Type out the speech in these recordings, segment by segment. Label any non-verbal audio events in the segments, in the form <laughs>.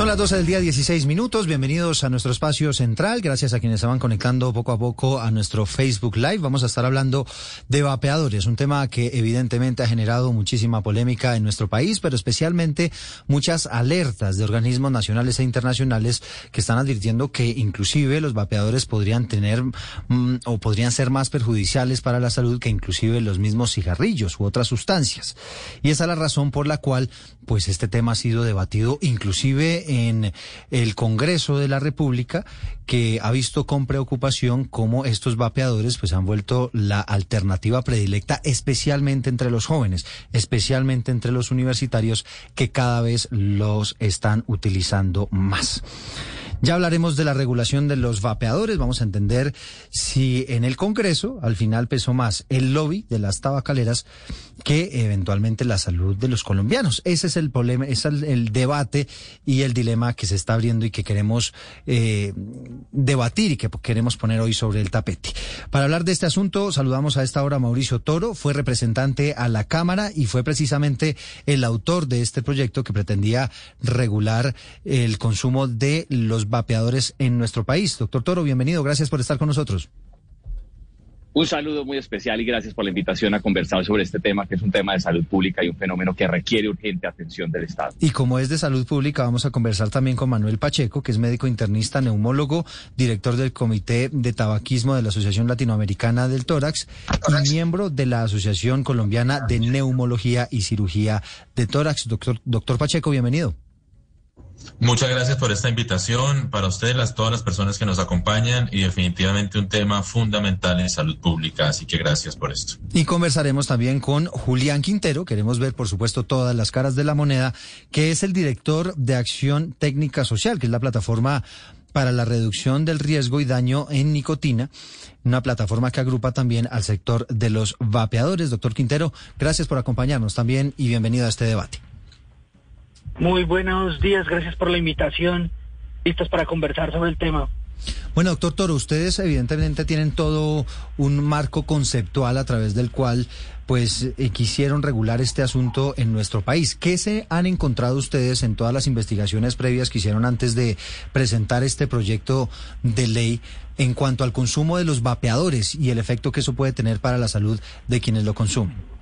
Son las 12 del día, 16 minutos. Bienvenidos a nuestro espacio central. Gracias a quienes se van conectando poco a poco a nuestro Facebook Live. Vamos a estar hablando de vapeadores, un tema que evidentemente ha generado muchísima polémica en nuestro país, pero especialmente muchas alertas de organismos nacionales e internacionales que están advirtiendo que inclusive los vapeadores podrían tener mm, o podrían ser más perjudiciales para la salud que inclusive los mismos cigarrillos u otras sustancias. Y esa es la razón por la cual pues este tema ha sido debatido inclusive en el Congreso de la República, que ha visto con preocupación cómo estos vapeadores pues han vuelto la alternativa predilecta, especialmente entre los jóvenes, especialmente entre los universitarios, que cada vez los están utilizando más. Ya hablaremos de la regulación de los vapeadores. Vamos a entender si en el Congreso al final pesó más el lobby de las tabacaleras que eventualmente la salud de los colombianos. Ese es el problema, ese es el, debate y el dilema que se está abriendo y que queremos eh, debatir y que queremos poner hoy sobre el tapete. Para hablar de este asunto, saludamos a esta hora a Mauricio Toro, fue representante a la Cámara y fue precisamente el autor de este proyecto que pretendía regular el consumo de los vapeadores en nuestro país. Doctor Toro, bienvenido, gracias por estar con nosotros. Un saludo muy especial y gracias por la invitación a conversar sobre este tema, que es un tema de salud pública y un fenómeno que requiere urgente atención del Estado. Y como es de salud pública, vamos a conversar también con Manuel Pacheco, que es médico internista, neumólogo, director del Comité de Tabaquismo de la Asociación Latinoamericana del Tórax y miembro de la Asociación Colombiana de Neumología y Cirugía de Tórax. Doctor, doctor Pacheco, bienvenido. Muchas gracias por esta invitación para ustedes, las, todas las personas que nos acompañan y definitivamente un tema fundamental en salud pública, así que gracias por esto. Y conversaremos también con Julián Quintero, queremos ver por supuesto todas las caras de la moneda, que es el director de Acción Técnica Social, que es la plataforma para la reducción del riesgo y daño en nicotina, una plataforma que agrupa también al sector de los vapeadores. Doctor Quintero, gracias por acompañarnos también y bienvenido a este debate. Muy buenos días, gracias por la invitación. Listos para conversar sobre el tema. Bueno, doctor Toro, ustedes evidentemente tienen todo un marco conceptual a través del cual pues eh, quisieron regular este asunto en nuestro país. ¿Qué se han encontrado ustedes en todas las investigaciones previas que hicieron antes de presentar este proyecto de ley en cuanto al consumo de los vapeadores y el efecto que eso puede tener para la salud de quienes lo consumen?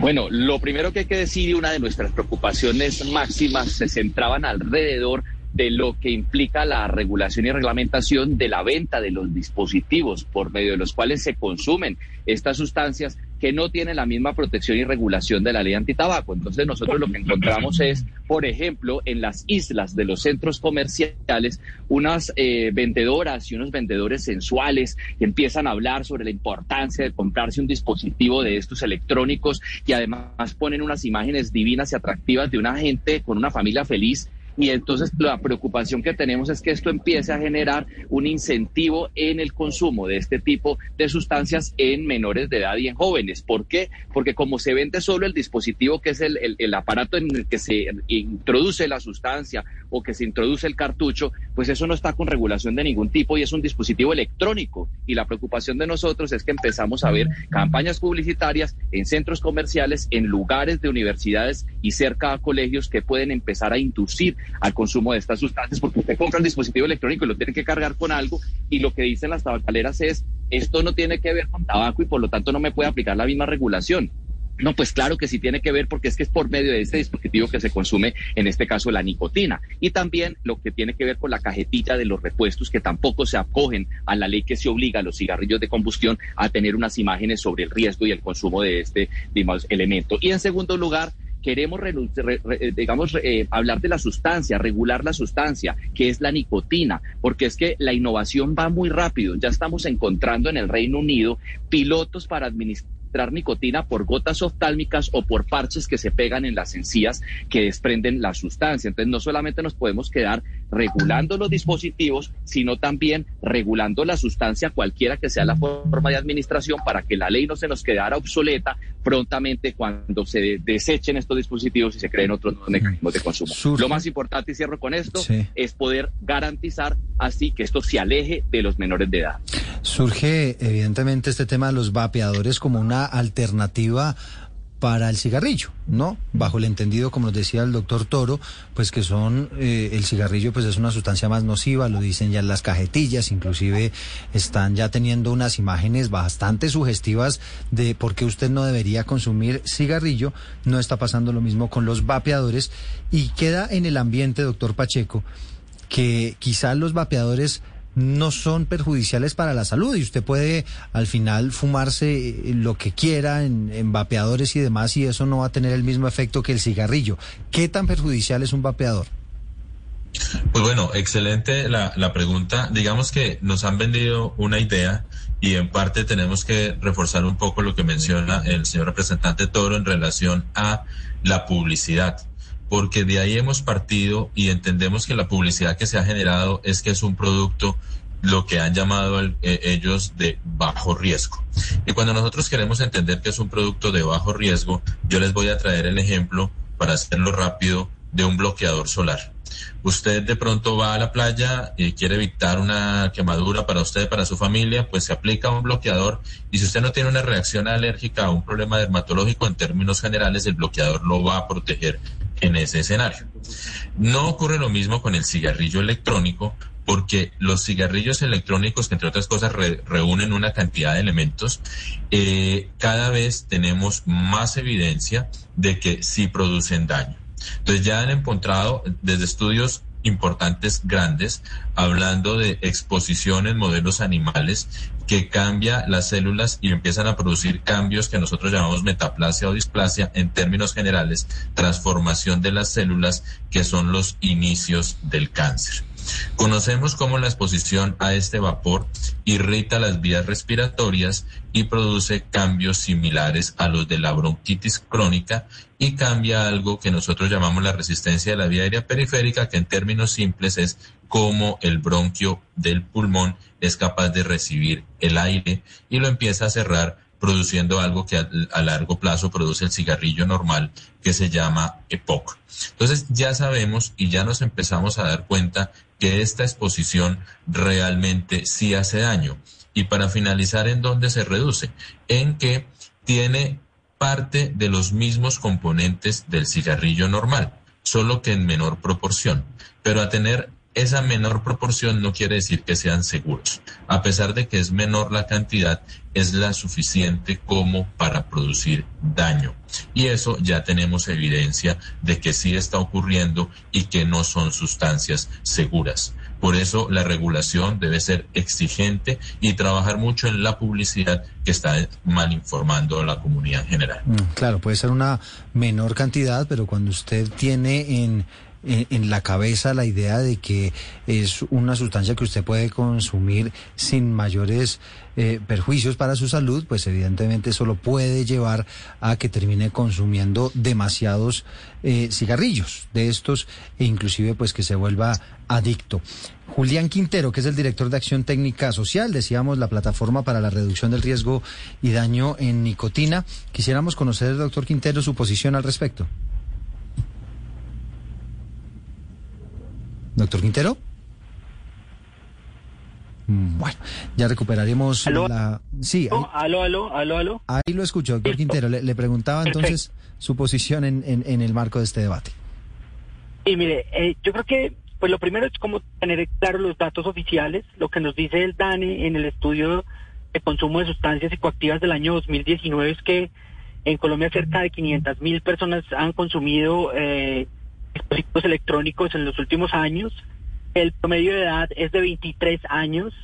Bueno, lo primero que hay que decir y una de nuestras preocupaciones máximas se centraban alrededor de lo que implica la regulación y reglamentación de la venta de los dispositivos por medio de los cuales se consumen estas sustancias que no tienen la misma protección y regulación de la ley antitabaco. Entonces nosotros lo que encontramos es, por ejemplo, en las islas de los centros comerciales, unas eh, vendedoras y unos vendedores sensuales que empiezan a hablar sobre la importancia de comprarse un dispositivo de estos electrónicos y además ponen unas imágenes divinas y atractivas de una gente con una familia feliz y entonces la preocupación que tenemos es que esto empiece a generar un incentivo en el consumo de este tipo de sustancias en menores de edad y en jóvenes. ¿Por qué? Porque como se vende solo el dispositivo que es el, el, aparato en el que se introduce la sustancia o que se introduce el cartucho, pues eso no está con regulación de ningún tipo y es un dispositivo electrónico. Y la preocupación de nosotros es que empezamos a ver campañas publicitarias en centros comerciales, en lugares de universidades y cerca a colegios que pueden empezar a inducir al consumo de estas sustancias, porque usted compra un dispositivo electrónico y lo tiene que cargar con algo, y lo que dicen las tabacaleras es, esto no tiene que ver con tabaco y por lo tanto no me puede aplicar la misma regulación. No, pues claro que sí tiene que ver porque es que es por medio de este dispositivo que se consume, en este caso la nicotina. Y también lo que tiene que ver con la cajetilla de los repuestos que tampoco se acogen a la ley que se obliga a los cigarrillos de combustión a tener unas imágenes sobre el riesgo y el consumo de este digamos, elemento. Y en segundo lugar, queremos, eh, digamos, eh, hablar de la sustancia, regular la sustancia, que es la nicotina, porque es que la innovación va muy rápido. Ya estamos encontrando en el Reino Unido pilotos para administrar administrar nicotina por gotas oftálmicas o por parches que se pegan en las encías que desprenden la sustancia. Entonces, no solamente nos podemos quedar regulando los dispositivos, sino también regulando la sustancia cualquiera que sea la forma de administración para que la ley no se nos quedara obsoleta prontamente cuando se desechen estos dispositivos y se creen otros mecanismos de consumo. Lo más importante, y cierro con esto, es poder garantizar así que esto se aleje de los menores de edad. Surge evidentemente este tema de los vapeadores como una alternativa para el cigarrillo, ¿no? Bajo el entendido, como nos decía el doctor Toro, pues que son, eh, el cigarrillo pues es una sustancia más nociva, lo dicen ya en las cajetillas, inclusive están ya teniendo unas imágenes bastante sugestivas de por qué usted no debería consumir cigarrillo, no está pasando lo mismo con los vapeadores. Y queda en el ambiente, doctor Pacheco, que quizás los vapeadores no son perjudiciales para la salud y usted puede al final fumarse eh, lo que quiera en, vapeadores y demás y eso no va a tener el mismo efecto que el cigarrillo. ¿Qué tan perjudicial es un vapeador? Pues bueno, excelente la, la pregunta. Digamos que nos han vendido una idea y en parte tenemos que reforzar un poco lo que menciona el señor representante Toro en relación a la publicidad porque de ahí hemos partido y entendemos que la publicidad que se ha generado es que es un producto lo que han llamado eh, ellos de bajo riesgo. Y cuando nosotros queremos entender que es un producto de bajo riesgo, yo les voy a traer el ejemplo, para hacerlo rápido, de un bloqueador solar. Usted de pronto va a la playa y quiere evitar una quemadura para usted, para su familia, pues se aplica un bloqueador y si usted no tiene una reacción alérgica o un problema dermatológico, en términos generales, el bloqueador lo va a proteger en ese escenario. No ocurre lo mismo con el cigarrillo electrónico, porque los cigarrillos electrónicos, que entre otras cosas reúnen una cantidad de elementos, eh, cada vez tenemos más evidencia de que sí producen daño. Entonces ya han encontrado desde estudios importantes grandes hablando de exposición en modelos animales que cambia las células y empiezan a producir cambios que nosotros llamamos metaplasia o displasia en términos generales, transformación de las células que son los inicios del cáncer. Conocemos cómo la exposición a este vapor irrita las vías respiratorias y produce cambios similares a los de la bronquitis crónica y cambia algo que nosotros llamamos la resistencia de la vía aérea periférica, que en términos simples es cómo el bronquio del pulmón es capaz de recibir el aire y lo empieza a cerrar produciendo algo que a, largo plazo produce el cigarrillo normal que se llama EPOC. Entonces ya sabemos y ya nos empezamos a dar cuenta que esta exposición realmente sí hace daño. Y para finalizar, ¿en dónde se reduce? En que tiene parte de los mismos componentes del cigarrillo normal, solo que en menor proporción. Pero a tener esa menor proporción no quiere decir que sean seguros. A pesar de que es menor la cantidad, es la suficiente como para producir daño. Y eso ya tenemos evidencia de que sí está ocurriendo y que no son sustancias seguras. Por eso la regulación debe ser exigente y trabajar mucho en la publicidad que está mal informando a la comunidad en general. Mm, claro, puede ser una menor cantidad, pero cuando usted tiene en en, la cabeza la idea de que es una sustancia que usted puede consumir sin mayores eh, perjuicios para su salud, pues evidentemente eso lo puede llevar a que termine consumiendo demasiados eh, cigarrillos de estos e inclusive pues que se vuelva adicto. Julián Quintero, que es el director de Acción Técnica Social, decíamos la plataforma para la reducción del riesgo y daño en nicotina. Quisiéramos conocer, doctor Quintero, su posición al respecto. Doctor Quintero. Mm, bueno, ya recuperaremos la... Sí. aló, aló, aló, aló. Ahí lo escucho, doctor Quintero. Le, preguntaba entonces su posición en, en, el marco de este debate. Sí, mire, eh, yo creo que pues lo primero es como tener claro los datos oficiales. Lo que nos dice el DANE en el estudio de consumo de sustancias psicoactivas del año 2019 es que en Colombia cerca de 500 mil personas han consumido eh, dispositivos electrónicos en los últimos años. El promedio de edad es de 23 años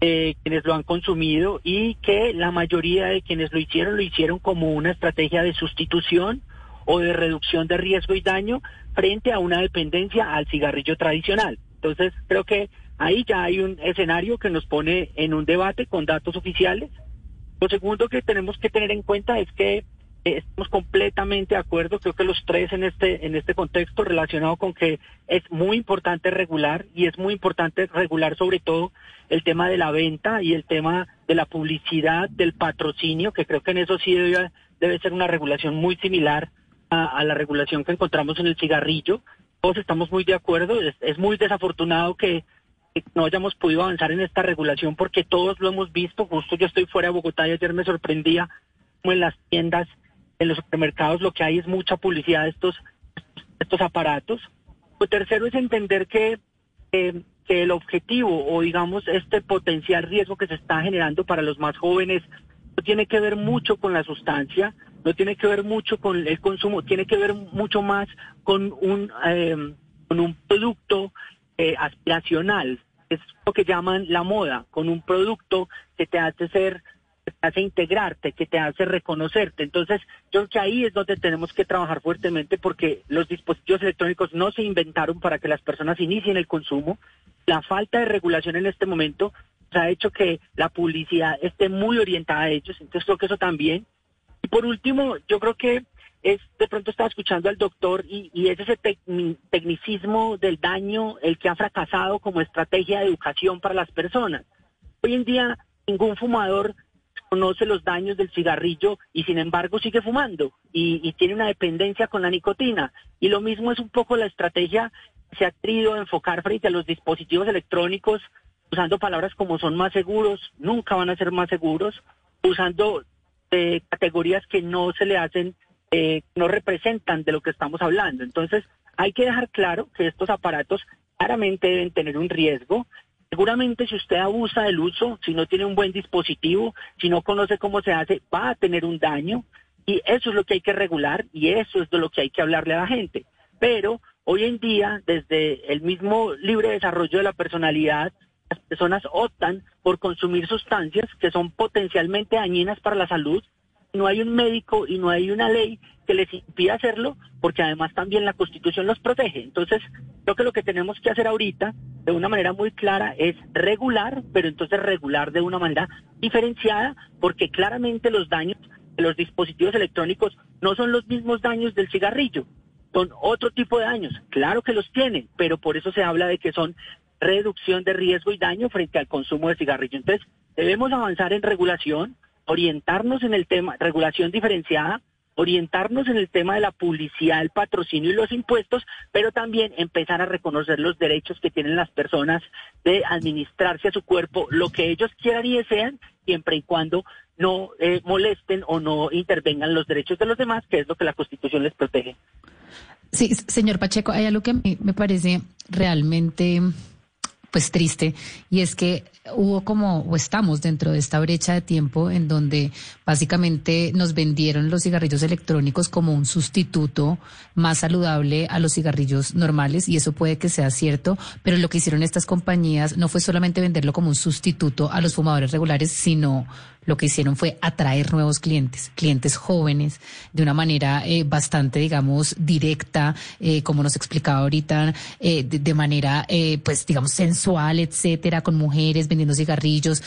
eh, quienes lo han consumido y que la mayoría de quienes lo hicieron lo hicieron como una estrategia de sustitución o de reducción de riesgo y daño frente a una dependencia al cigarrillo tradicional. Entonces, creo que ahí ya hay un escenario que nos pone en un debate con datos oficiales Lo segundo que tenemos que tener en cuenta es que estamos completamente de acuerdo, creo que los tres en este, en este contexto relacionado con que es muy importante regular y es muy importante regular sobre todo el tema de la venta y el tema de la publicidad, del patrocinio, que creo que en eso sí debe, debe ser una regulación muy similar a, la regulación que encontramos en el cigarrillo. Todos estamos muy de acuerdo, es, muy desafortunado que no hayamos podido avanzar en esta regulación porque todos lo hemos visto, justo yo estoy fuera de Bogotá y ayer me sorprendía como en las tiendas en los supermercados lo que hay es mucha publicidad de estos, estos aparatos. Lo tercero es entender que, que el objetivo o digamos este potencial riesgo que se está generando para los más jóvenes no tiene que ver mucho con la sustancia, no tiene que ver mucho con el consumo, tiene que ver mucho más con un, em, con un producto eh, aspiracional, es lo que llaman la moda, con un producto que te hace ser hace integrarte, que te hace reconocerte. Entonces, yo creo que ahí es donde tenemos que trabajar fuertemente porque los dispositivos electrónicos no se inventaron para que las personas inicien el consumo. La falta de regulación en este momento ha hecho que la publicidad esté muy orientada a ellos. Entonces, creo que eso también. Y por último, yo creo que es, de pronto estaba escuchando al doctor y, y es ese tecnicismo del daño el que ha fracasado como estrategia de educación para las personas. Hoy en día ningún fumador conoce los daños del cigarrillo y sin embargo sigue fumando y, tiene una dependencia con la nicotina. Y lo mismo es un poco la estrategia que se ha querido enfocar frente a los dispositivos electrónicos, usando palabras como son más seguros, nunca van a ser más seguros, usando eh, categorías que no se le hacen, eh, no representan de lo que estamos hablando. Entonces, hay que dejar claro que estos aparatos claramente deben tener un riesgo, Seguramente si usted abusa del uso, si no tiene un buen dispositivo, si no conoce cómo se hace, va a tener un daño y eso es lo que hay que regular y eso es de lo que hay que hablarle a la gente. Pero hoy en día, desde el mismo libre desarrollo de la personalidad, las personas optan por consumir sustancias que son potencialmente dañinas para la salud. No hay un médico y no hay una ley que les impida hacerlo, porque además también la Constitución los protege. Entonces, creo que lo que tenemos que hacer ahorita, de una manera muy clara, es regular, pero entonces regular de una manera diferenciada, porque claramente los daños de los dispositivos electrónicos no son los mismos daños del cigarrillo, son otro tipo de daños. Claro que los tienen, pero por eso se habla de que son reducción de riesgo y daño frente al consumo de cigarrillo. Entonces, debemos avanzar en regulación, orientarnos en el tema, regulación diferenciada, orientarnos en el tema de la publicidad, el patrocinio y los impuestos, pero también empezar a reconocer los derechos que tienen las personas de administrarse a su cuerpo, lo que ellos quieran y desean, siempre y cuando no eh, molesten o no intervengan los derechos de los demás, que es lo que la Constitución les protege. Sí, señor Pacheco, hay algo que me parece realmente pues triste. Y es que hubo como o estamos dentro de esta brecha de tiempo en donde básicamente nos vendieron los cigarrillos electrónicos como un sustituto más saludable a los cigarrillos normales y eso puede que sea cierto, pero lo que hicieron estas compañías no fue solamente venderlo como un sustituto a los fumadores regulares, sino lo que hicieron fue atraer nuevos clientes, clientes jóvenes, de una manera eh, bastante, digamos, directa, eh, como nos explicaba ahorita, eh, de, manera, pues, digamos, sensual, etcétera, con mujeres vendiendo cigarrillos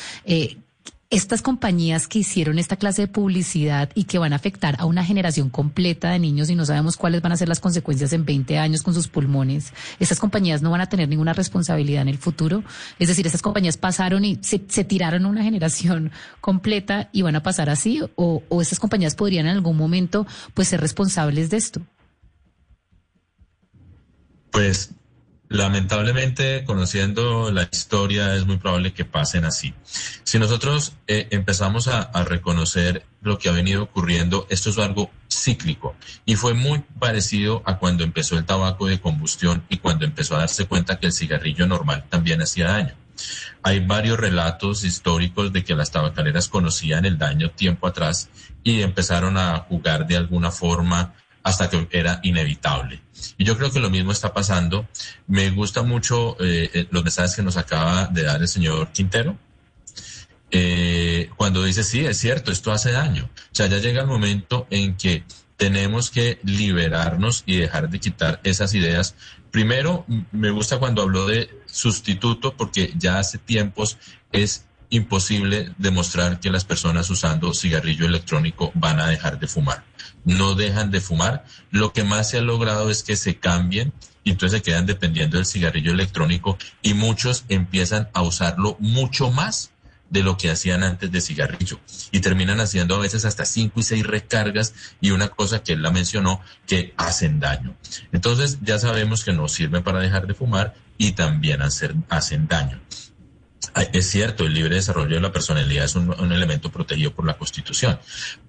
estas compañías que hicieron esta clase de publicidad y que van a afectar a una generación completa de niños y no sabemos cuáles van a ser las consecuencias en 20 años con sus pulmones, estas compañías no van a tener ninguna responsabilidad en el futuro. Es decir, estas compañías pasaron y se, tiraron una generación <laughs> completa y van a pasar así o, o estas compañías podrían en algún momento pues ser responsables de esto. Pues Lamentablemente, conociendo la historia, es muy probable que pasen así. Si nosotros eh, empezamos a, reconocer lo que ha venido ocurriendo, esto es algo cíclico y fue muy parecido a cuando empezó el tabaco de combustión y cuando empezó a darse cuenta que el cigarrillo normal también hacía daño. Hay varios relatos históricos de que las tabacaleras conocían el daño tiempo atrás y empezaron a jugar de alguna forma hasta que era inevitable. Y yo creo que lo mismo está pasando. Me gusta mucho eh, eh, los mensajes que nos acaba de dar el señor Quintero. Eh, cuando dice, sí, es cierto, esto hace daño. O sea, ya llega el momento en que tenemos que liberarnos y dejar de quitar esas ideas. Primero, me gusta cuando habló de sustituto, porque ya hace tiempos es imposible demostrar que las personas usando cigarrillo electrónico van a dejar de fumar. No dejan de fumar. Lo que más se ha logrado es que se cambien y entonces se quedan dependiendo del cigarrillo electrónico y muchos empiezan a usarlo mucho más de lo que hacían antes de cigarrillo y terminan haciendo a veces hasta cinco y seis recargas y una cosa que él la mencionó que hacen daño. Entonces ya sabemos que no sirven para dejar de fumar y también hacen daño. Es cierto, el libre desarrollo de la personalidad es un, elemento protegido por la Constitución,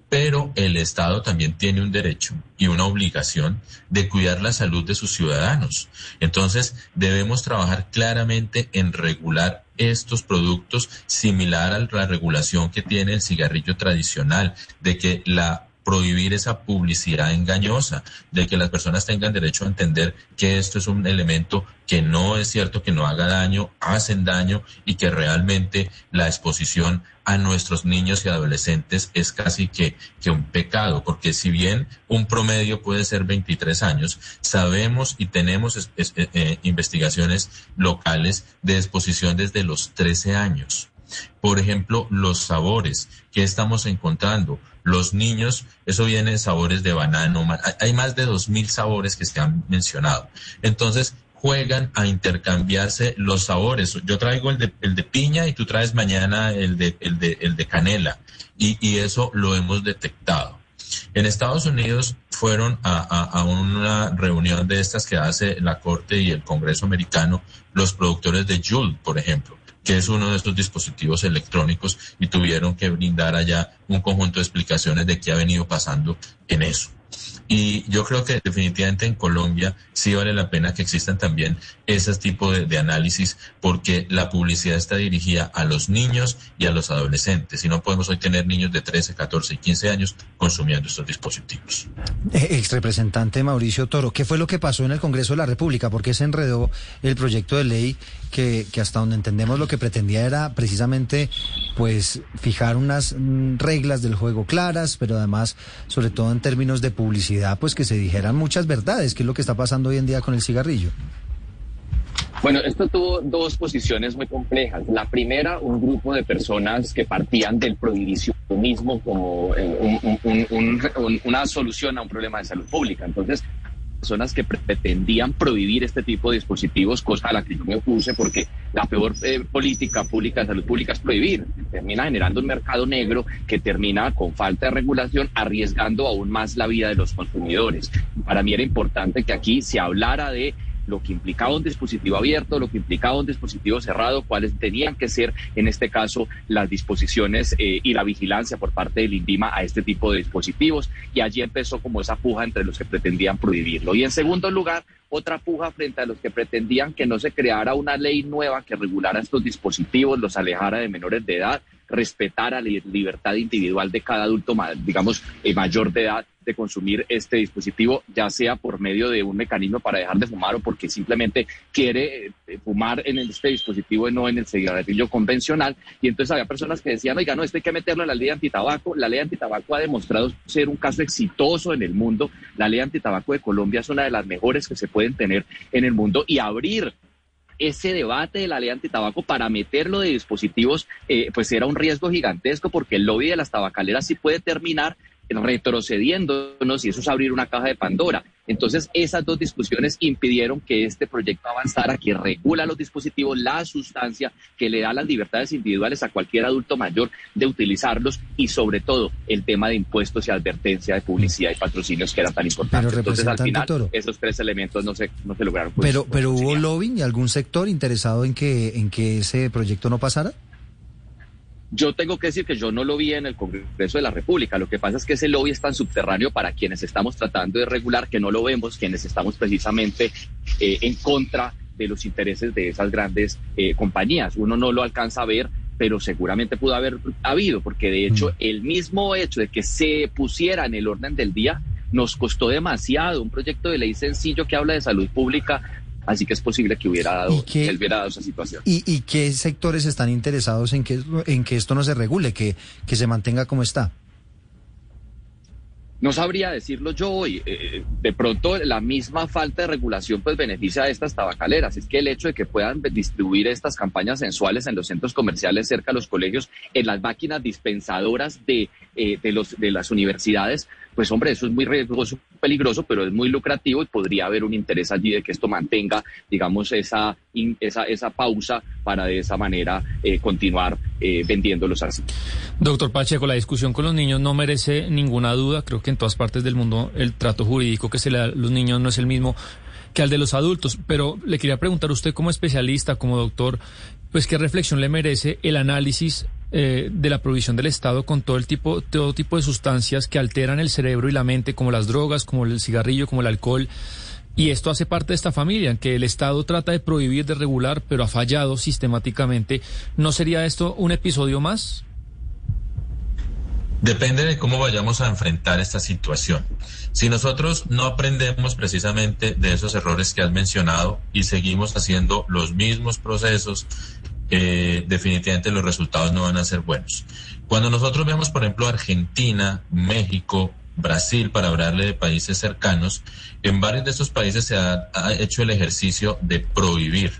pero el Estado también tiene un derecho y una obligación de cuidar la salud de sus ciudadanos. Entonces, debemos trabajar claramente en regular estos productos similar a la regulación que tiene el cigarrillo tradicional, de que la prohibir esa publicidad engañosa, de que las personas tengan derecho a entender que esto es un elemento que no es cierto que no haga daño, hacen daño y que realmente la exposición a nuestros niños y adolescentes es casi que, que un pecado, porque si bien un promedio puede ser 23 años, sabemos y tenemos eh, eh, investigaciones locales de exposición desde los 13 años. Por ejemplo, los sabores que estamos encontrando los niños, eso viene de sabores de banano, hay más de dos mil sabores que se han mencionado. Entonces, juegan a intercambiarse los sabores. Yo traigo el de, piña y tú traes mañana el de, el de, el de canela. Y, eso lo hemos detectado. En Estados Unidos fueron a, a, una reunión de estas que hace la Corte y el Congreso americano los productores de Juul, por ejemplo que es uno de estos dispositivos electrónicos y tuvieron que brindar allá un conjunto de explicaciones de qué ha venido pasando en eso. Y yo creo que definitivamente en Colombia sí vale la pena que existan también ese tipo de, análisis porque la publicidad está dirigida a los niños y a los adolescentes y no podemos hoy tener niños de 13, 14 y 15 años consumiendo estos dispositivos. Eh, ex representante Mauricio Toro, ¿qué fue lo que pasó en el Congreso de la República? ¿Por qué se enredó el proyecto de ley que, que hasta donde entendemos lo que pretendía era precisamente pues fijar unas mm, reglas del juego claras, pero además sobre todo en términos de publicidad pues que se dijeran muchas verdades, que es lo que está pasando hoy en día con el cigarrillo? Bueno, esto tuvo dos posiciones muy complejas. La primera, un grupo de personas que partían del prohibicionismo como eh, una solución a un problema de salud pública. Entonces, personas que pretendían prohibir este tipo de dispositivos, cosa a la que yo me opuse, porque la peor eh, política pública de salud pública es prohibir. Termina generando un mercado negro que termina con falta de regulación, arriesgando aún más la vida de los consumidores. Para mí era importante que aquí se hablara de lo que implicaba un dispositivo abierto, lo que implicaba un dispositivo cerrado, cuáles tenían que ser, en este caso, las disposiciones eh, y la vigilancia por parte del INDIMA a este tipo de dispositivos. Y allí empezó como esa puja entre los que pretendían prohibirlo. Y en segundo lugar, otra puja frente a los que pretendían que no se creara una ley nueva que regulara estos dispositivos, los alejara de menores de edad, respetara la libertad individual de cada adulto, digamos, eh, mayor de edad de consumir este dispositivo, ya sea por medio de un mecanismo para dejar de fumar o porque simplemente quiere eh, fumar en este dispositivo y no en el cigarrillo convencional. Y entonces había personas que decían, oiga, no, esto hay que meterlo en la ley antitabaco. La ley antitabaco ha demostrado ser un caso exitoso en el mundo. La ley antitabaco de Colombia es una de las mejores que se pueden tener en el mundo y abrir ese debate de la ley antitabaco para meterlo de dispositivos, eh, pues era un riesgo gigantesco porque el lobby de las tabacaleras sí puede terminar retrocediéndonos y eso es abrir una caja de Pandora. Entonces, esas dos discusiones impidieron que este proyecto avanzara, que regula los dispositivos, la sustancia, que le da las libertades individuales a cualquier adulto mayor de utilizarlos y sobre todo el tema de impuestos y advertencia de publicidad y patrocinios que eran tan importantes. Entonces, al final, esos tres elementos no se, no se lograron. pero, pero hubo lobbying y algún sector interesado en que, en que ese proyecto no pasara? Yo tengo que decir que yo no lo vi en el Congreso de la República. Lo que pasa es que ese lobby es tan subterráneo para quienes estamos tratando de regular que no lo vemos, quienes estamos precisamente eh, en contra de los intereses de esas grandes eh, compañías. Uno no lo alcanza a ver, pero seguramente pudo haber habido, porque de hecho mm. el mismo hecho de que se pusiera en el orden del día nos costó demasiado. Un proyecto de ley sencillo que habla de salud pública Así que es posible que hubiera dado, que hubiera dado esa situación. ¿Y, qué sectores están interesados en que, en que esto no se regule, que, que se mantenga como está? No sabría decirlo yo hoy. Eh, de pronto la misma falta de regulación pues beneficia a estas tabacaleras. Es que el hecho de que puedan distribuir estas campañas sensuales en los centros comerciales cerca de los colegios, en las máquinas dispensadoras de, eh, de, los, de las universidades, pues hombre, eso es muy riesgoso, peligroso, pero es muy lucrativo y podría haber un interés allí de que esto mantenga, digamos, esa, esa, esa pausa para de esa manera eh, continuar eh, vendiéndolos así. Doctor Pacheco, la discusión con los niños no merece ninguna duda. Creo que en todas partes del mundo el trato jurídico que se le da a los niños no es el mismo que al de los adultos. Pero le quería preguntar a usted como especialista, como doctor, pues qué reflexión le merece el análisis eh, de la provisión del Estado con todo el tipo, todo tipo de sustancias que alteran el cerebro y la mente, como las drogas, como el cigarrillo, como el alcohol. Y esto hace parte de esta familia, en que el Estado trata de prohibir, de regular, pero ha fallado sistemáticamente. ¿No sería esto un episodio más? Depende de cómo vayamos a enfrentar esta situación. Si nosotros no aprendemos precisamente de esos errores que has mencionado y seguimos haciendo los mismos procesos, eh, definitivamente los resultados no van a ser buenos. Cuando nosotros vemos, por ejemplo, Argentina, México, Brasil, para hablarle de países cercanos, en varios de estos países se ha hecho el ejercicio de prohibir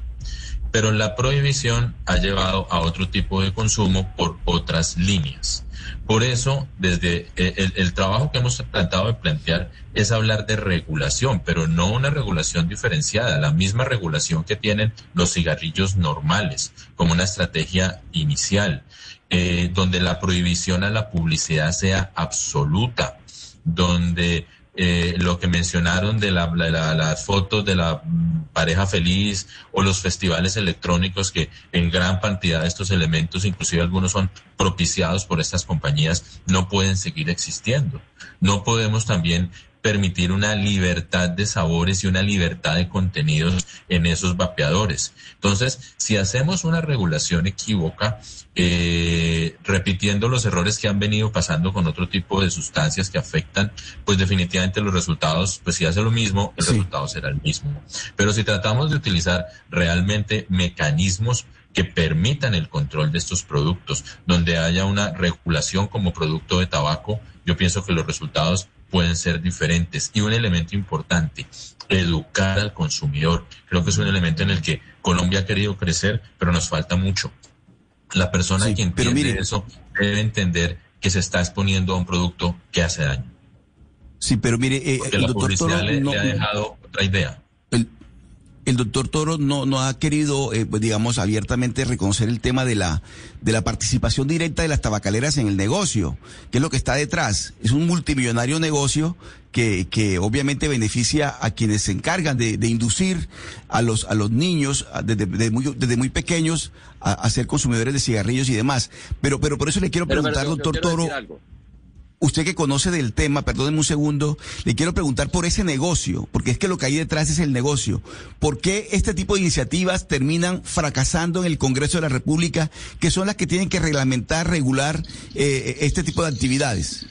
pero la prohibición ha llevado a otro tipo de consumo por otras líneas. Por eso, desde eh, el, trabajo que hemos tratado de plantear es hablar de regulación, pero no una regulación diferenciada, la misma regulación que tienen los cigarrillos normales, como una estrategia inicial, eh, donde la prohibición a la publicidad sea absoluta, donde eh, lo que mencionaron de las fotos de la mm, pareja feliz o los festivales electrónicos que en gran cantidad de estos elementos, inclusive algunos son propiciados por estas compañías, no pueden seguir existiendo. No podemos también permitir una libertad de sabores y una libertad de contenidos en esos vapeadores. Entonces, si hacemos una regulación equívoca, eh, repitiendo los errores que han venido pasando con otro tipo de sustancias que afectan, pues definitivamente los resultados, pues si hace lo mismo, el resultado será el mismo. Pero si tratamos de utilizar realmente mecanismos que permitan el control de estos productos, donde haya una regulación como producto de tabaco, yo pienso que los resultados pueden ser diferentes. Y un elemento importante, educar al consumidor. Creo que es un elemento en el que Colombia ha querido crecer, pero nos falta mucho. La persona que entiende eso debe entender que se está exponiendo a un producto que hace daño. Sí, pero mire, eh, el la publicidad le, ha dejado otra idea el doctor Toro no, no ha querido, eh, pues, digamos, abiertamente reconocer el tema de la, de la participación directa de las tabacaleras en el negocio, que es lo que está detrás. Es un multimillonario negocio que, que obviamente beneficia a quienes se encargan de, de inducir a los, a los niños desde, muy, desde muy pequeños a, ser consumidores de cigarrillos y demás. Pero, pero por eso le quiero preguntar, doctor Toro usted que conoce del tema, perdónenme un segundo, le quiero preguntar por ese negocio, porque es que lo que hay detrás es el negocio. ¿Por qué este tipo de iniciativas terminan fracasando en el Congreso de la República, que son las que tienen que reglamentar, regular eh, este tipo de actividades?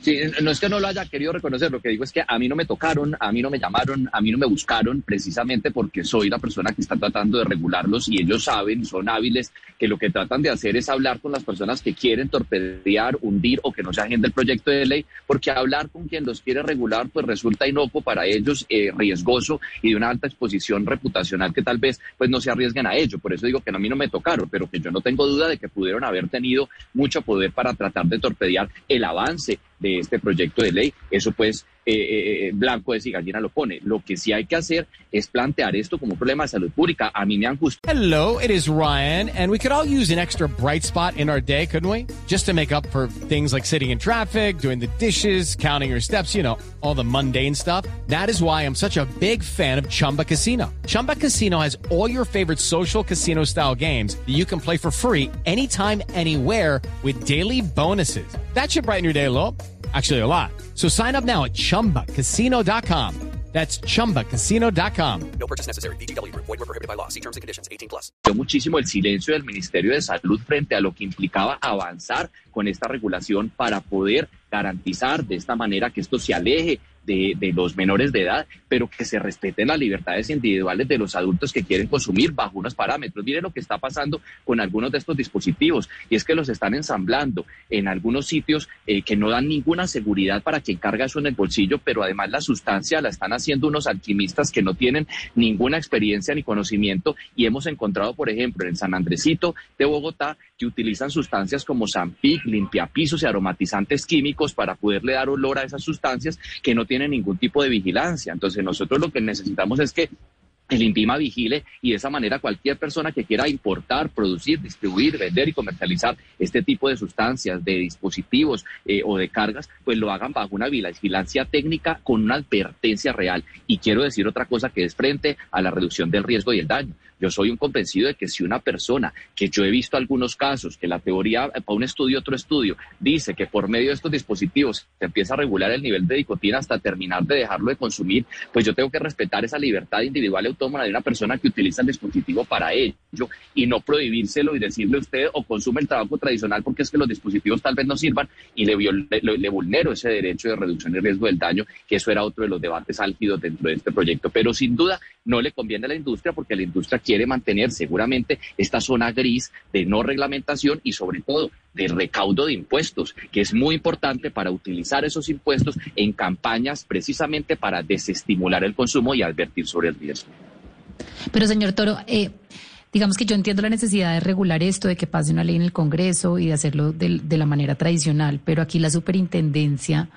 Sí, no es que no lo haya querido reconocer, lo que digo es que a mí no me tocaron, a mí no me llamaron, a mí no me buscaron, precisamente porque soy la persona que está tratando de regularlos y ellos saben, son hábiles, que lo que tratan de hacer es hablar con las personas que quieren torpedear, hundir o que no se agenda el proyecto de ley, porque hablar con quien los quiere regular pues resulta inocuo para ellos, eh, riesgoso y de una alta exposición reputacional que tal vez pues no se arriesguen a ello. Por eso digo que a mí no me tocaron, pero que yo no tengo duda de que pudieron haber tenido mucho poder para tratar de torpedear el avance de este proyecto de ley. Eso pues eh, eh, eh, blanco de si gallina lo pone. Lo que sí hay que hacer es plantear esto como un problema de salud pública. A mí me han. Hello, it is Ryan, and we could all use an extra bright spot in our day, couldn't we? Just to make up for things like sitting in traffic, doing the dishes, counting your steps, you know, all the mundane stuff. That is why I'm such a big fan of Chumba Casino. Chumba Casino has all your favorite social casino style games that you can play for free anytime, anywhere with daily bonuses. That should brighten your day a little. Actually, a lot. So sign up now at chumbacasino.com. That's chumbacasino.com. No purchase necessary. BGW. Void were prohibited by law. See terms and conditions 18 plus. Muchísimo el silencio del Ministerio de Salud frente a lo que implicaba avanzar con esta regulación para poder garantizar de esta manera que esto se aleje de, los menores de edad, pero que se respeten las libertades individuales de los adultos que quieren consumir bajo unos parámetros. Miren lo que está pasando con algunos de estos dispositivos, y es que los están ensamblando en algunos sitios eh, que no dan ninguna seguridad para quien carga eso en el bolsillo, pero además la sustancia la están haciendo unos alquimistas que no tienen ninguna experiencia ni conocimiento, y hemos encontrado, por ejemplo, en San Andresito de Bogotá, que utilizan sustancias como Zampic, limpiapisos y aromatizantes químicos para poderle dar olor a esas sustancias que no tienen ningún tipo de vigilancia. Entonces nosotros lo que necesitamos es que el INVIMA vigile y de esa manera cualquier persona que quiera importar, producir, distribuir, vender y comercializar este tipo de sustancias, de dispositivos eh, o de cargas, pues lo hagan bajo una vigilancia técnica con una advertencia real. Y quiero decir otra cosa que es frente a la reducción del riesgo y el daño. Yo soy un convencido de que si una persona, que yo he visto algunos casos, que la teoría para un estudio, otro estudio, dice que por medio de estos dispositivos se empieza a regular el nivel de nicotina hasta terminar de dejarlo de consumir, pues yo tengo que respetar esa libertad individual y autónoma de una persona que utiliza el dispositivo para ello y no prohibírselo y decirle a usted o consume el trabajo tradicional porque es que los dispositivos tal vez no sirvan y le, le, le vulnero ese derecho de reducción y riesgo del daño, que eso era otro de los debates álgidos dentro de este proyecto. Pero sin duda no le conviene a la industria porque la industria quiere mantener seguramente esta zona gris de no reglamentación y sobre todo de recaudo de impuestos, que es muy importante para utilizar esos impuestos en campañas precisamente para desestimular el consumo y advertir sobre el riesgo. Pero señor Toro, eh, digamos que yo entiendo la necesidad de regular esto, de que pase una ley en el Congreso y de hacerlo de, de la manera tradicional, pero aquí la superintendencia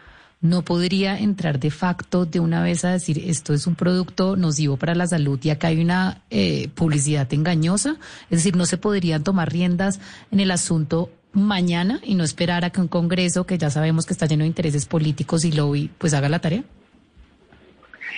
no podría entrar de facto de una vez a decir esto es un producto nocivo para la salud y acá hay una eh, publicidad engañosa? Es decir, ¿no se podrían tomar riendas en el asunto mañana y no esperar a que un Congreso, que ya sabemos que está lleno de intereses políticos y lobby, pues haga la tarea?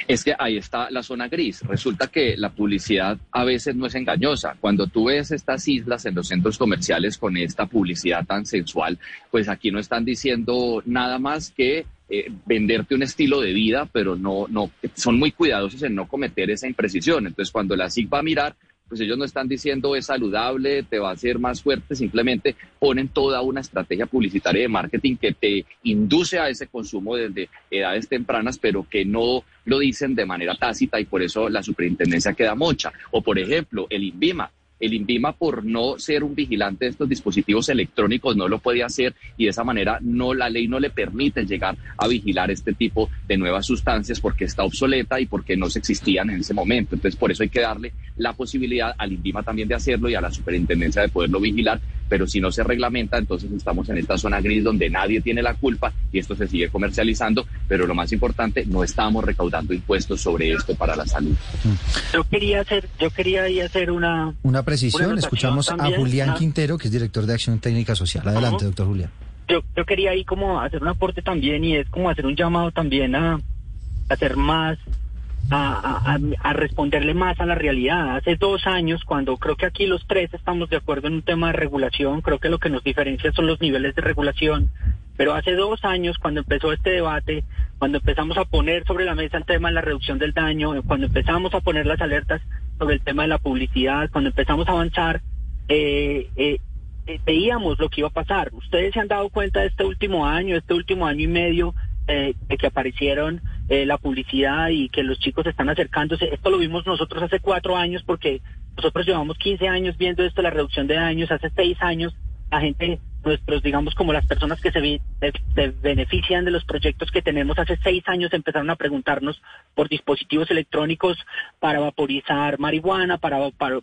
es que ahí está la zona gris. Resulta que la publicidad a veces no es engañosa. Cuando tú ves estas islas en los centros comerciales con esta publicidad tan sensual, pues aquí no están diciendo nada más que eh, venderte un estilo de vida, pero no, no, son muy cuidadosos en no cometer esa imprecisión. Entonces, cuando la SIC va a mirar, pues ellos no están diciendo es saludable, te va a hacer más fuerte, simplemente ponen toda una estrategia publicitaria de marketing que te induce a ese consumo desde edades tempranas, pero que no lo dicen de manera tácita y por eso la superintendencia queda mocha. O por ejemplo, el INVIMA el INVIMA, por no ser un vigilante de estos dispositivos electrónicos, no lo puede hacer y de esa manera no la ley no le permite llegar a vigilar este tipo de nuevas sustancias porque está obsoleta y porque no se existían en ese momento. Entonces, por eso hay que darle la posibilidad al INVIMA también de hacerlo y a la superintendencia de poderlo vigilar, pero si no se reglamenta, entonces estamos en esta zona gris donde nadie tiene la culpa y esto se sigue comercializando, pero lo más importante, no estamos recaudando impuestos sobre esto para la salud. Yo quería hacer, yo quería hacer una... Una precisión, escuchamos a Julián. Quintero, que es director de Acción Técnica Social. Adelante, doctor Julián. Yo, yo quería ahí como hacer un aporte también y es como hacer un llamado también a hacer más a, a, responderle más a la realidad. Hace dos años, cuando creo que aquí los tres estamos de acuerdo en un tema de regulación, creo que lo que nos diferencia son los niveles de regulación, pero hace dos años, cuando empezó este debate, cuando empezamos a poner sobre la mesa el tema de la reducción del daño, cuando empezamos a poner las alertas sobre el tema de la publicidad, cuando empezamos a avanzar, eh, eh, eh veíamos lo que iba a pasar. Ustedes se han dado cuenta de este último año, este último año y medio, eh, de que aparecieron eh, la publicidad y que los chicos están acercándose. Esto lo vimos nosotros hace cuatro años porque nosotros llevamos 15 años viendo esto, la reducción de daños. Hace seis años la gente nuestros, digamos, como las personas que se, benefician de los proyectos que tenemos. Hace seis años empezaron a preguntarnos por dispositivos electrónicos para vaporizar marihuana, para,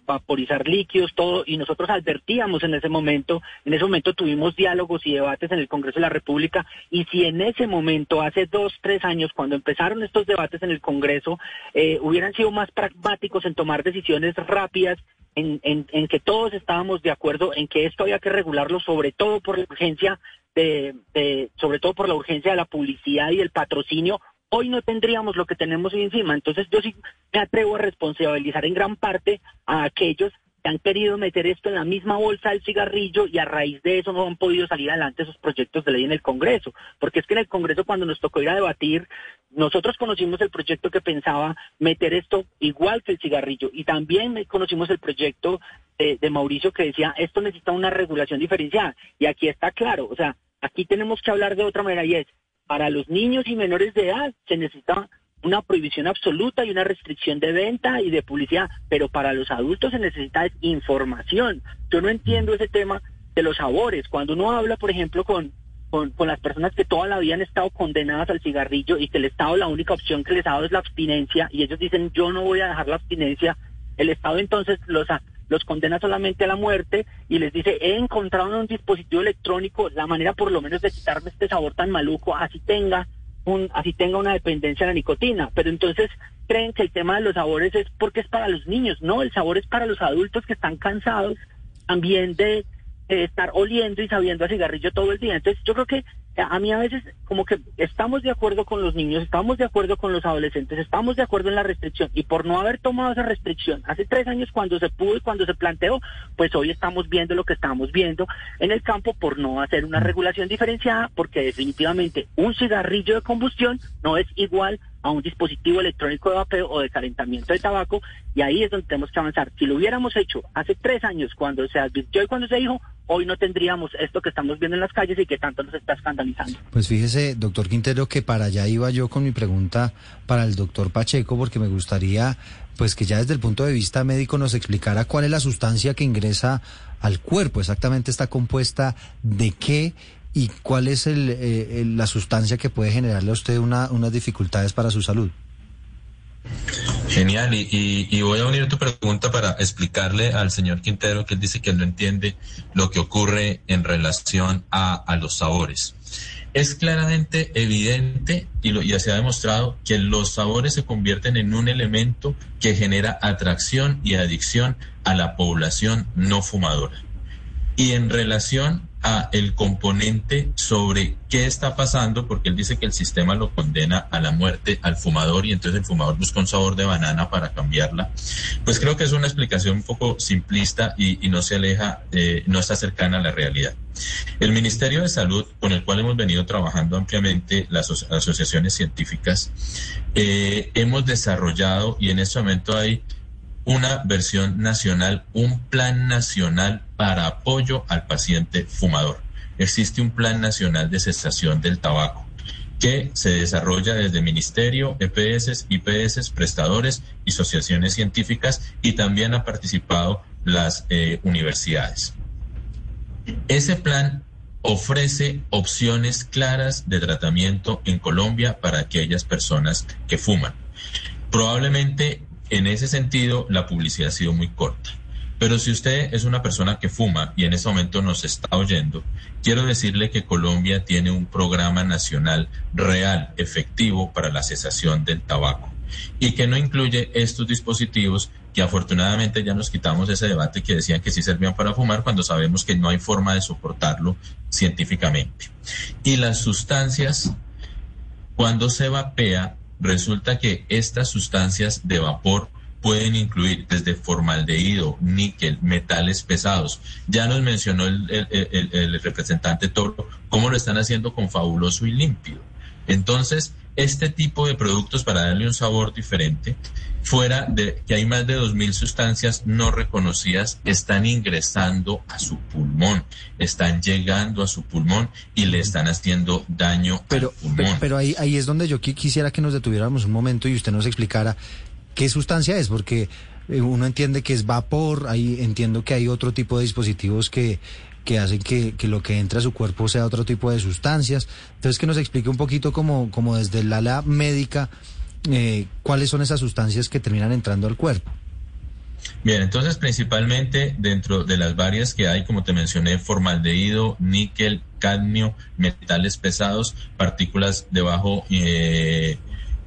vaporizar líquidos, todo, y nosotros advertíamos en ese momento, en ese momento tuvimos diálogos y debates en el Congreso de la República, y si en ese momento, hace dos, tres años, cuando empezaron estos debates en el Congreso, eh, hubieran sido más pragmáticos en tomar decisiones rápidas en, en, que todos estábamos de acuerdo en que esto había que regularlo, sobre todo por la urgencia de, de, sobre todo por la urgencia de la publicidad y el patrocinio. Hoy no tendríamos lo que tenemos encima. Entonces yo sí me atrevo a responsabilizar en gran parte a aquellos han querido meter esto en la misma bolsa del cigarrillo y a raíz de eso no han podido salir adelante esos proyectos de ley en el Congreso. Porque es que en el Congreso cuando nos tocó ir a debatir, nosotros conocimos el proyecto que pensaba meter esto igual que el cigarrillo y también conocimos el proyecto de, de Mauricio que decía esto necesita una regulación diferenciada. Y aquí está claro, o sea, aquí tenemos que hablar de otra manera y es para los niños y menores de edad se necesita una prohibición absoluta y una restricción de venta y de publicidad, pero para los adultos se necesita información. Yo no entiendo ese tema de los sabores. Cuando uno habla, por ejemplo, con, con, las personas que toda la vida han estado condenadas al cigarrillo y que el Estado la única opción que les ha dado es la abstinencia y ellos dicen yo no voy a dejar la abstinencia, el Estado entonces los, los condena solamente a la muerte y les dice he encontrado en un dispositivo electrónico la manera por lo menos de quitarme este sabor tan maluco, así tenga un, así tenga una dependencia a la nicotina, pero entonces creen que el tema de los sabores es porque es para los niños, no, el sabor es para los adultos que están cansados también de estar oliendo y sabiendo a cigarrillo todo el día. Entonces yo creo que a mí a veces como que estamos de acuerdo con los niños, estamos de acuerdo con los adolescentes, estamos de acuerdo en la restricción y por no haber tomado esa restricción hace tres años cuando se pudo y cuando se planteó, pues hoy estamos viendo lo que estamos viendo en el campo por no hacer una regulación diferenciada porque definitivamente un cigarrillo de combustión no es igual a un dispositivo electrónico de vapeo o de calentamiento de tabaco y ahí es donde tenemos que avanzar. Si lo hubiéramos hecho hace tres años cuando se advirtió y cuando se dijo, hoy no tendríamos esto que estamos viendo en las calles y que tanto nos está escandalizando. Pues fíjese, doctor Quintero, que para allá iba yo con mi pregunta para el doctor Pacheco, porque me gustaría pues que ya desde el punto de vista médico nos explicara cuál es la sustancia que ingresa al cuerpo, exactamente está compuesta de qué y cuál es el, la sustancia que puede generarle a usted una, unas dificultades para su salud. Genial, y, voy a unir tu pregunta para explicarle al señor Quintero que él dice que no entiende lo que ocurre en relación a, a los sabores. Es claramente evidente y, lo, ya se ha demostrado que los sabores se convierten en un elemento que genera atracción y adicción a la población no fumadora. Y en relación a el componente sobre qué está pasando, porque él dice que el sistema lo condena a la muerte al fumador y entonces el fumador busca un sabor de banana para cambiarla, pues creo que es una explicación un poco simplista y, no se aleja, eh, no está cercana a la realidad. El Ministerio de Salud, con el cual hemos venido trabajando ampliamente las asociaciones científicas, eh, hemos desarrollado y en este momento hay una versión nacional, un plan nacional para apoyo al paciente fumador. Existe un plan nacional de cesación del tabaco que se desarrolla desde Ministerio, EPS, IPS, prestadores y asociaciones científicas y también ha participado las eh, universidades. Ese plan ofrece opciones claras de tratamiento en Colombia para aquellas personas que fuman. Probablemente en ese sentido, la publicidad ha sido muy corta. Pero si usted es una persona que fuma y en ese momento nos está oyendo, quiero decirle que Colombia tiene un programa nacional real, efectivo para la cesación del tabaco y que no incluye estos dispositivos que afortunadamente ya nos quitamos ese debate que decían que sí servían para fumar cuando sabemos que no hay forma de soportarlo científicamente. Y las sustancias, cuando se vapea, resulta que estas sustancias de vapor pueden incluir desde formaldehído, níquel, metales pesados. Ya nos mencionó el, representante Toro cómo lo están haciendo con fabuloso y límpido. Entonces, este tipo de productos para darle un sabor diferente, fuera de que hay más de 2.000 sustancias no reconocidas, están ingresando a su pulmón, están llegando a su pulmón y le están haciendo daño pero, al pulmón. Pero, ahí, ahí es donde yo quisiera que nos detuviéramos un momento y usted nos explicara qué sustancia es, porque eh, uno entiende que es vapor, ahí entiendo que hay otro tipo de dispositivos que que hacen que, lo que entra a su cuerpo sea otro tipo de sustancias. Entonces, que nos explique un poquito como, como desde el ala médica eh, cuáles son esas sustancias que terminan entrando al cuerpo. Bien, entonces principalmente dentro de las varias que hay, como te mencioné, formaldehído, níquel, cadmio, metales pesados, partículas debajo eh,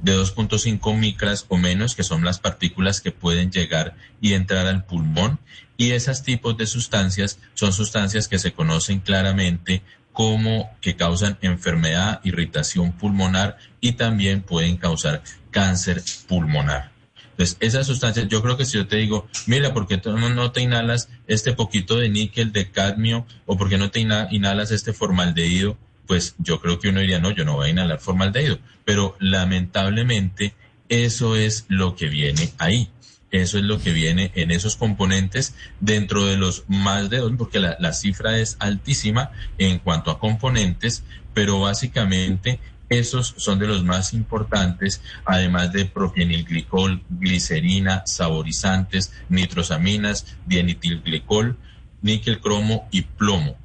de 2.5 micras o menos, que son las partículas que pueden llegar y entrar al pulmón. Y esos tipos de sustancias son sustancias que se conocen claramente como que causan enfermedad, irritación pulmonar y también pueden causar cáncer pulmonar. Entonces, esas sustancias, yo creo que si yo te digo, mira, ¿por qué no te inhalas este poquito de níquel, de cadmio, o por qué no te inhalas este formaldehído? Pues yo creo que uno diría, no, yo no voy a inhalar formaldehído. Pero lamentablemente, eso es lo que viene ahí. Eso es lo que viene en esos componentes dentro de los más de dos, porque la, cifra es altísima en cuanto a componentes, pero básicamente Esos son de los más importantes, además de propienilglicol, glicerina, saborizantes, nitrosaminas, dienetilglicol, níquel, cromo y plomo.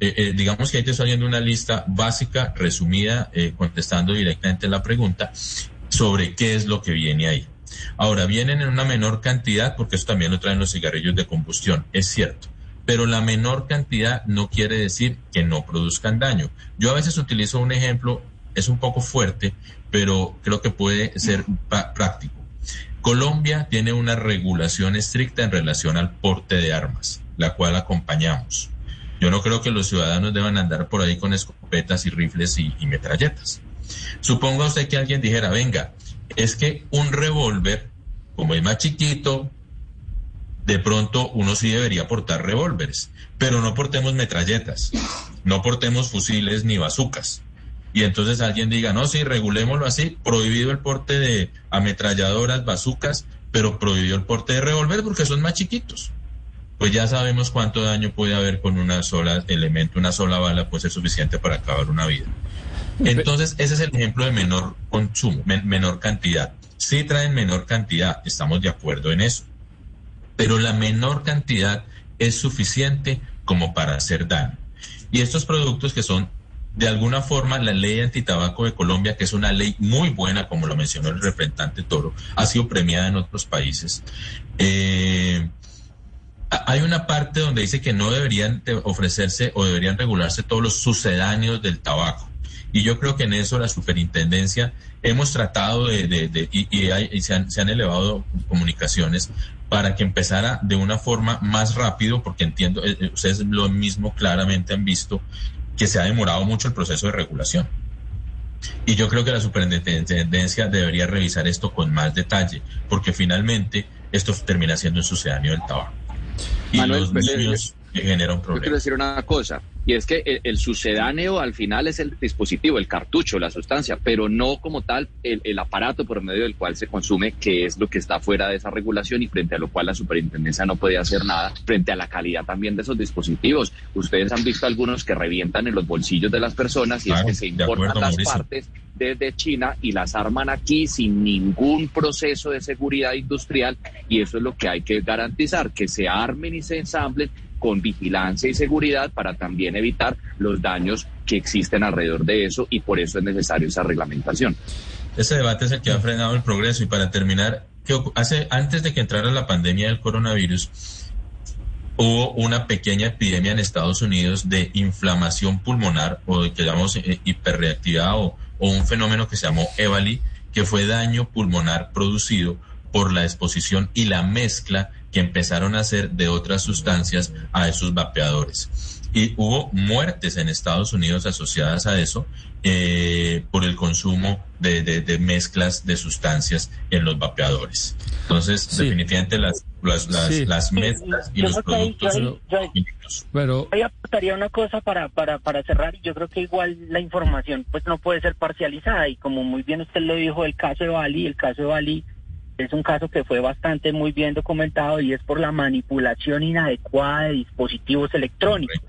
Eh, eh, digamos que ahí te estoy haciendo una lista básica, resumida, eh, contestando directamente la pregunta sobre qué es lo que viene ahí. Ahora, vienen en una menor cantidad, porque eso también lo traen los cigarrillos de combustión, es cierto pero la menor cantidad no quiere decir que no produzcan daño. Yo a veces utilizo un ejemplo, es un poco fuerte, pero creo que puede ser práctico. Colombia tiene una regulación estricta en relación al porte de armas, la cual acompañamos. Yo no creo que los ciudadanos deban andar por ahí con escopetas y rifles y, metralletas. Suponga usted que alguien dijera, venga, es que un revólver, como es más chiquito, de pronto uno sí debería portar revólveres, pero no portemos metralletas, no portemos fusiles ni bazucas. Y entonces alguien diga, no, sí, regulémoslo así, prohibido el porte de ametralladoras, bazucas, pero prohibido el porte de revólver porque son más chiquitos. Pues ya sabemos cuánto daño puede haber con una sola elemento, una sola bala puede ser suficiente para acabar una vida. Entonces, ese es el ejemplo de menor consumo, menor cantidad. Sí traen menor cantidad, estamos de acuerdo en eso pero la menor cantidad es suficiente como para hacer daño. Y estos productos que son de alguna forma la ley antitabaco de Colombia, que es una ley muy buena, como lo mencionó el representante Toro, ha sido premiada en otros países. Eh, hay una parte donde dice que no deberían ofrecerse o deberían regularse todos los sucedáneos del tabaco. Y yo creo que en eso la superintendencia hemos tratado de, y, se, han, se, han, elevado comunicaciones para que empezara de una forma más rápido, porque entiendo, eh, eh, ustedes lo mismo claramente han visto, que se ha demorado mucho el proceso de regulación. Y yo creo que la superintendencia debería revisar esto con más detalle, porque finalmente esto termina siendo un sucedáneo del tabaco. Y los niños genera un problema. Yo quiero decir una cosa. Y es que el, sucedáneo al final es el dispositivo, el cartucho, la sustancia, pero no como tal el, aparato por medio del cual se consume, que es lo que está fuera de esa regulación y frente a lo cual la superintendencia no puede hacer nada, frente a la calidad también de esos dispositivos. Ustedes han visto algunos que revientan en los bolsillos de las personas y es que se importan las partes desde China y las arman aquí sin ningún proceso de seguridad industrial y eso es lo que hay que garantizar, que se armen y se ensamblen con vigilancia y seguridad para también evitar los daños que existen alrededor de eso y por eso es necesario esa reglamentación. Ese debate es el que ha frenado el progreso y para terminar, hace antes de que entrara la pandemia del coronavirus hubo una pequeña epidemia en Estados Unidos de inflamación pulmonar o de que llamamos eh, hiperreactividad o, o un fenómeno que se llamó EVALI, que fue daño pulmonar producido por la exposición y la mezcla que empezaron a hacer de otras sustancias a esos vapeadores. Y hubo muertes en Estados Unidos asociadas a eso eh, por el consumo de, mezclas de sustancias en los vapeadores. Entonces, definitivamente las, las, las, mezclas y los productos... pero... Yo aportaría una cosa para, para, para cerrar, y yo creo que igual la información pues no puede ser parcializada, y como muy bien usted lo dijo, el caso de Bali, el caso de Bali es un caso que fue bastante muy bien documentado y es por la manipulación inadecuada de dispositivos electrónicos.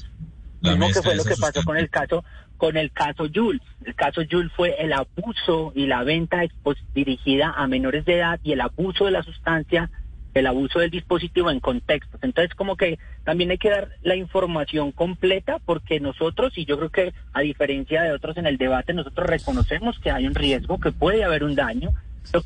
Mismo que fue lo que pasó con el caso con el caso Jules. El caso Jules fue el abuso y la venta dirigida a menores de edad y el abuso de la sustancia, el abuso del dispositivo en contextos. Entonces, como que también hay que dar la información completa porque nosotros, y yo creo que a diferencia de otros en el debate, nosotros reconocemos que hay un riesgo, que puede haber un daño,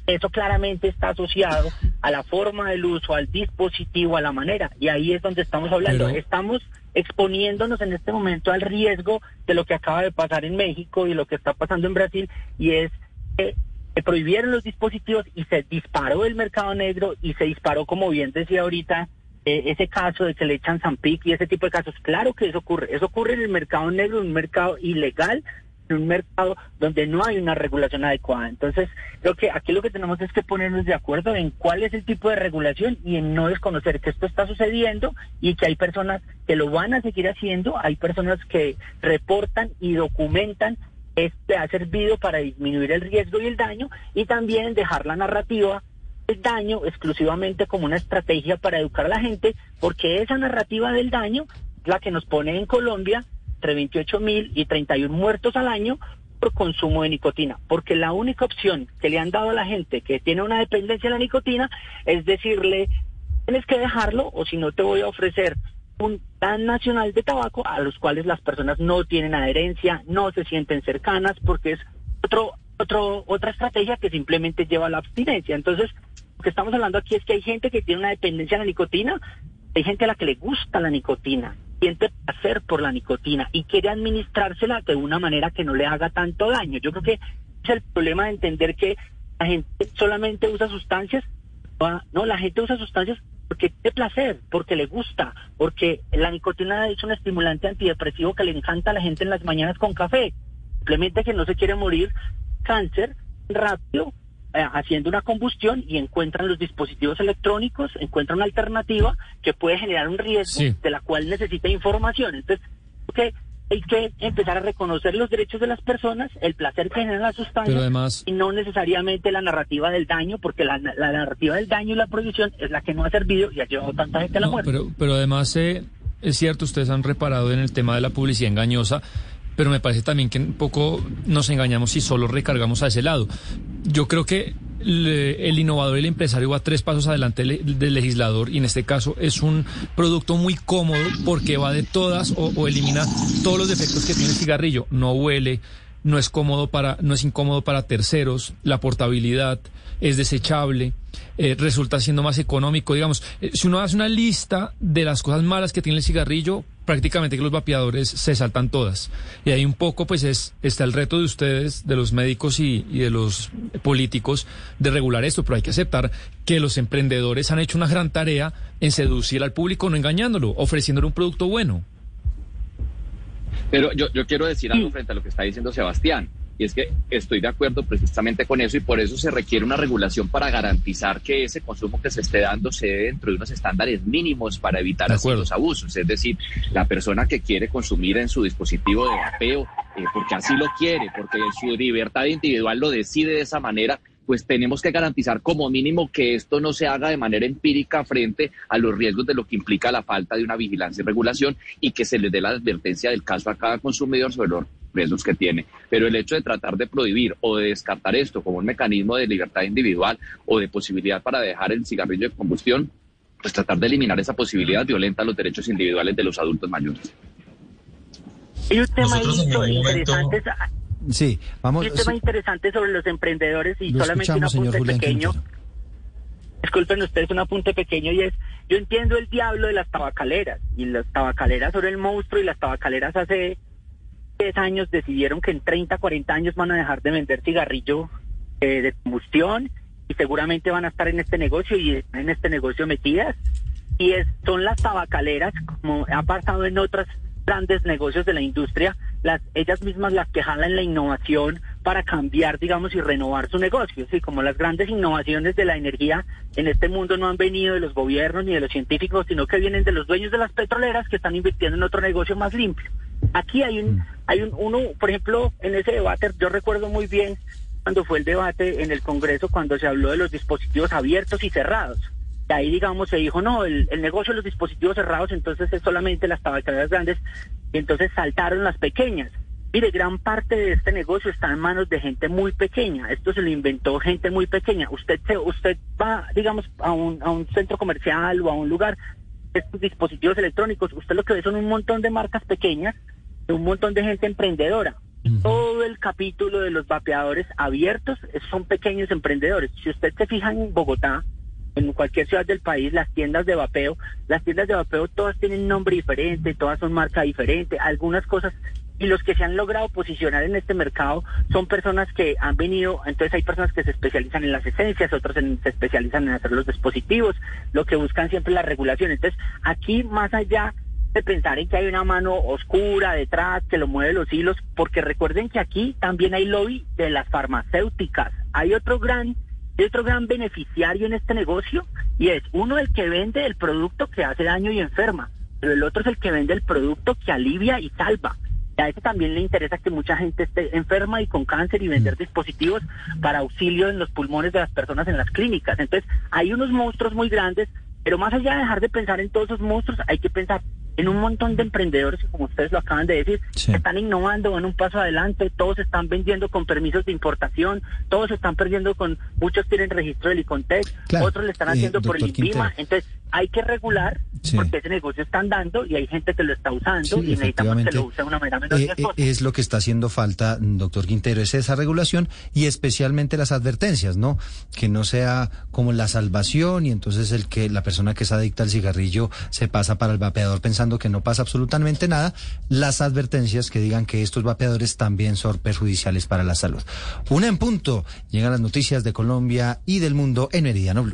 eso claramente está asociado a la forma del uso, al dispositivo, a la manera. Y ahí es donde estamos hablando. Estamos exponiéndonos en este momento al riesgo de lo que acaba de pasar en México y lo que está pasando en Brasil. Y es que se prohibieron los dispositivos y se disparó el mercado negro y se disparó, como bien decía ahorita, eh, ese caso de que le echan Zampic y ese tipo de casos. Claro que eso ocurre. Eso ocurre en el mercado negro, en un mercado ilegal en un mercado donde no hay una regulación adecuada. Entonces, creo que aquí lo que tenemos es que ponernos de acuerdo en cuál es el tipo de regulación y en no desconocer que esto está sucediendo y que hay personas que lo van a seguir haciendo, hay personas que reportan y documentan este ha servido para disminuir el riesgo y el daño y también dejar la narrativa del daño exclusivamente como una estrategia para educar a la gente, porque esa narrativa del daño es la que nos pone en Colombia entre 28 mil y 31 muertos al año por consumo de nicotina, porque la única opción que le han dado a la gente que tiene una dependencia a la nicotina es decirle, tienes que dejarlo o si no te voy a ofrecer un plan nacional de tabaco a los cuales las personas no tienen adherencia, no se sienten cercanas, porque es otro, otro, otra estrategia que simplemente lleva a la abstinencia. Entonces, lo que estamos hablando aquí es que hay gente que tiene una dependencia a la nicotina, hay gente a la que le gusta la nicotina, siente placer por la nicotina y quiere administrársela de una manera que no le haga tanto daño. Yo creo que es el problema de entender que la gente solamente usa sustancias, no, la gente usa sustancias porque tiene placer, porque le gusta, porque la nicotina es un estimulante antidepresivo que le encanta a la gente en las mañanas con café. Simplemente que no se quiere morir cáncer rápido haciendo una combustión y encuentran los dispositivos electrónicos, encuentran una alternativa que puede generar un riesgo de la cual necesita información. Entonces, hay que empezar a reconocer los derechos de las personas, el placer que generan las sustancias y no necesariamente la narrativa del daño, porque la, narrativa del daño y la prohibición es la que no ha servido y ha llevado tanta gente a la muerte. Pero, pero además eh, es cierto, ustedes han reparado en el tema de la publicidad engañosa pero me parece también que un poco nos engañamos si solo recargamos a ese lado. Yo creo que el innovador y el empresario va tres pasos adelante del legislador y en este caso es un producto muy cómodo porque va de todas o, elimina todos los defectos que tiene el cigarrillo. No huele, no es cómodo para, no es incómodo para terceros, la portabilidad es desechable. Eh, resulta siendo más económico. Digamos, eh, si uno hace una lista de las cosas malas que tiene el cigarrillo, prácticamente que los vapeadores se saltan todas. Y ahí un poco, pues, es, está el reto de ustedes, de los médicos y, y de los políticos, de regular esto, pero hay que aceptar que los emprendedores han hecho una gran tarea en seducir al público, no engañándolo, ofreciéndole un producto bueno. Pero yo, yo quiero decir algo frente a lo que está diciendo Sebastián. Y es que estoy de acuerdo precisamente con eso y por eso se requiere una regulación para garantizar que ese consumo que se esté dando se dé dentro de unos estándares mínimos para evitar los abusos. Es decir, la persona que quiere consumir en su dispositivo de vapeo, eh, porque así lo quiere, porque su libertad individual lo decide de esa manera, pues tenemos que garantizar como mínimo que esto no se haga de manera empírica frente a los riesgos de lo que implica la falta de una vigilancia y regulación y que se le dé la advertencia del caso a cada consumidor sobre los riesgos que tiene. Pero el hecho de tratar de prohibir o de descartar esto como un mecanismo de libertad individual o de posibilidad para dejar el cigarrillo de combustión, pues tratar de eliminar esa posibilidad violenta los derechos individuales de los adultos mayores. Y un tema interesante Sí, vamos. Un tema interesante sobre los emprendedores y solamente un apunte pequeño. Disculpen ustedes un apunte pequeño y es, yo entiendo el diablo de las tabacaleras y las tabacaleras sobre el monstruo y las tabacaleras hace 10 años decidieron que en 30, 40 años van a dejar de vender cigarrillo eh, de combustión y seguramente van a estar en este negocio y en este negocio metidas. Y es, son las tabacaleras, como ha pasado en otras grandes negocios de la industria, las, ellas mismas las que jalan la innovación para cambiar, digamos, y renovar su negocio. Sí, como las grandes innovaciones de la energía en este mundo no han venido de los gobiernos ni de los científicos, sino que vienen de los dueños de las petroleras que están invirtiendo en otro negocio más limpio. Aquí hay un, hay un, uno, por ejemplo, en ese debate, yo recuerdo muy bien cuando fue el debate en el Congreso, cuando se habló de los dispositivos abiertos y cerrados de ahí, digamos, se dijo, no, el, negocio de los dispositivos cerrados, entonces es solamente las tabacaleras grandes, y entonces saltaron las pequeñas. Mire, gran parte de este negocio está en manos de gente muy pequeña. Esto se lo inventó gente muy pequeña. Usted se, usted va, digamos, a un, a un centro comercial o a un lugar, estos dispositivos electrónicos, usted lo que ve son un montón de marcas pequeñas, de un montón de gente emprendedora. Todo el capítulo de los vapeadores abiertos son pequeños emprendedores. Si usted se fija en Bogotá, en cualquier ciudad del país, las tiendas de vapeo, las tiendas de vapeo todas tienen nombre diferente, todas son marca diferente, algunas cosas y los que se han logrado posicionar en este mercado son personas que han venido, entonces hay personas que se especializan en las esencias, otros se especializan en hacer los dispositivos, lo que buscan siempre la regulación. Entonces, aquí más allá de pensar en que hay una mano oscura detrás que lo mueve los hilos, porque recuerden que aquí también hay lobby de las farmacéuticas. Hay otro gran hay otro gran beneficiario en este negocio y es uno el que vende el producto que hace daño y enferma, pero el otro es el que vende el producto que alivia y salva. Y a ese también le interesa que mucha gente esté enferma y con cáncer y vender mm. dispositivos para auxilio en los pulmones de las personas en las clínicas. Entonces, hay unos monstruos muy grandes, pero más allá de dejar de pensar en todos esos monstruos, hay que pensar en un montón de emprendedores que, como ustedes lo acaban de decir, están innovando, van un paso adelante, todos están vendiendo con permisos de importación, todos están perdiendo con, muchos tienen registro del ICONTEX, otros le están Eh, haciendo por el INVIMA. Entonces, hay que regular porque ese negocio están dando y hay gente que lo está usando Sí, y necesitamos que lo use de una manera menos Eh, eh, es lo que está haciendo falta, doctor Quintero, es esa regulación y especialmente las advertencias, ¿no? Que no sea como la salvación y entonces el que la persona que es adicta al cigarrillo se pasa para el vapeador pensando que no pasa absolutamente nada. Las advertencias que digan que estos vapeadores también son perjudiciales para la salud. Una en punto, llegan las noticias de Colombia y del mundo en Meridiano Blue.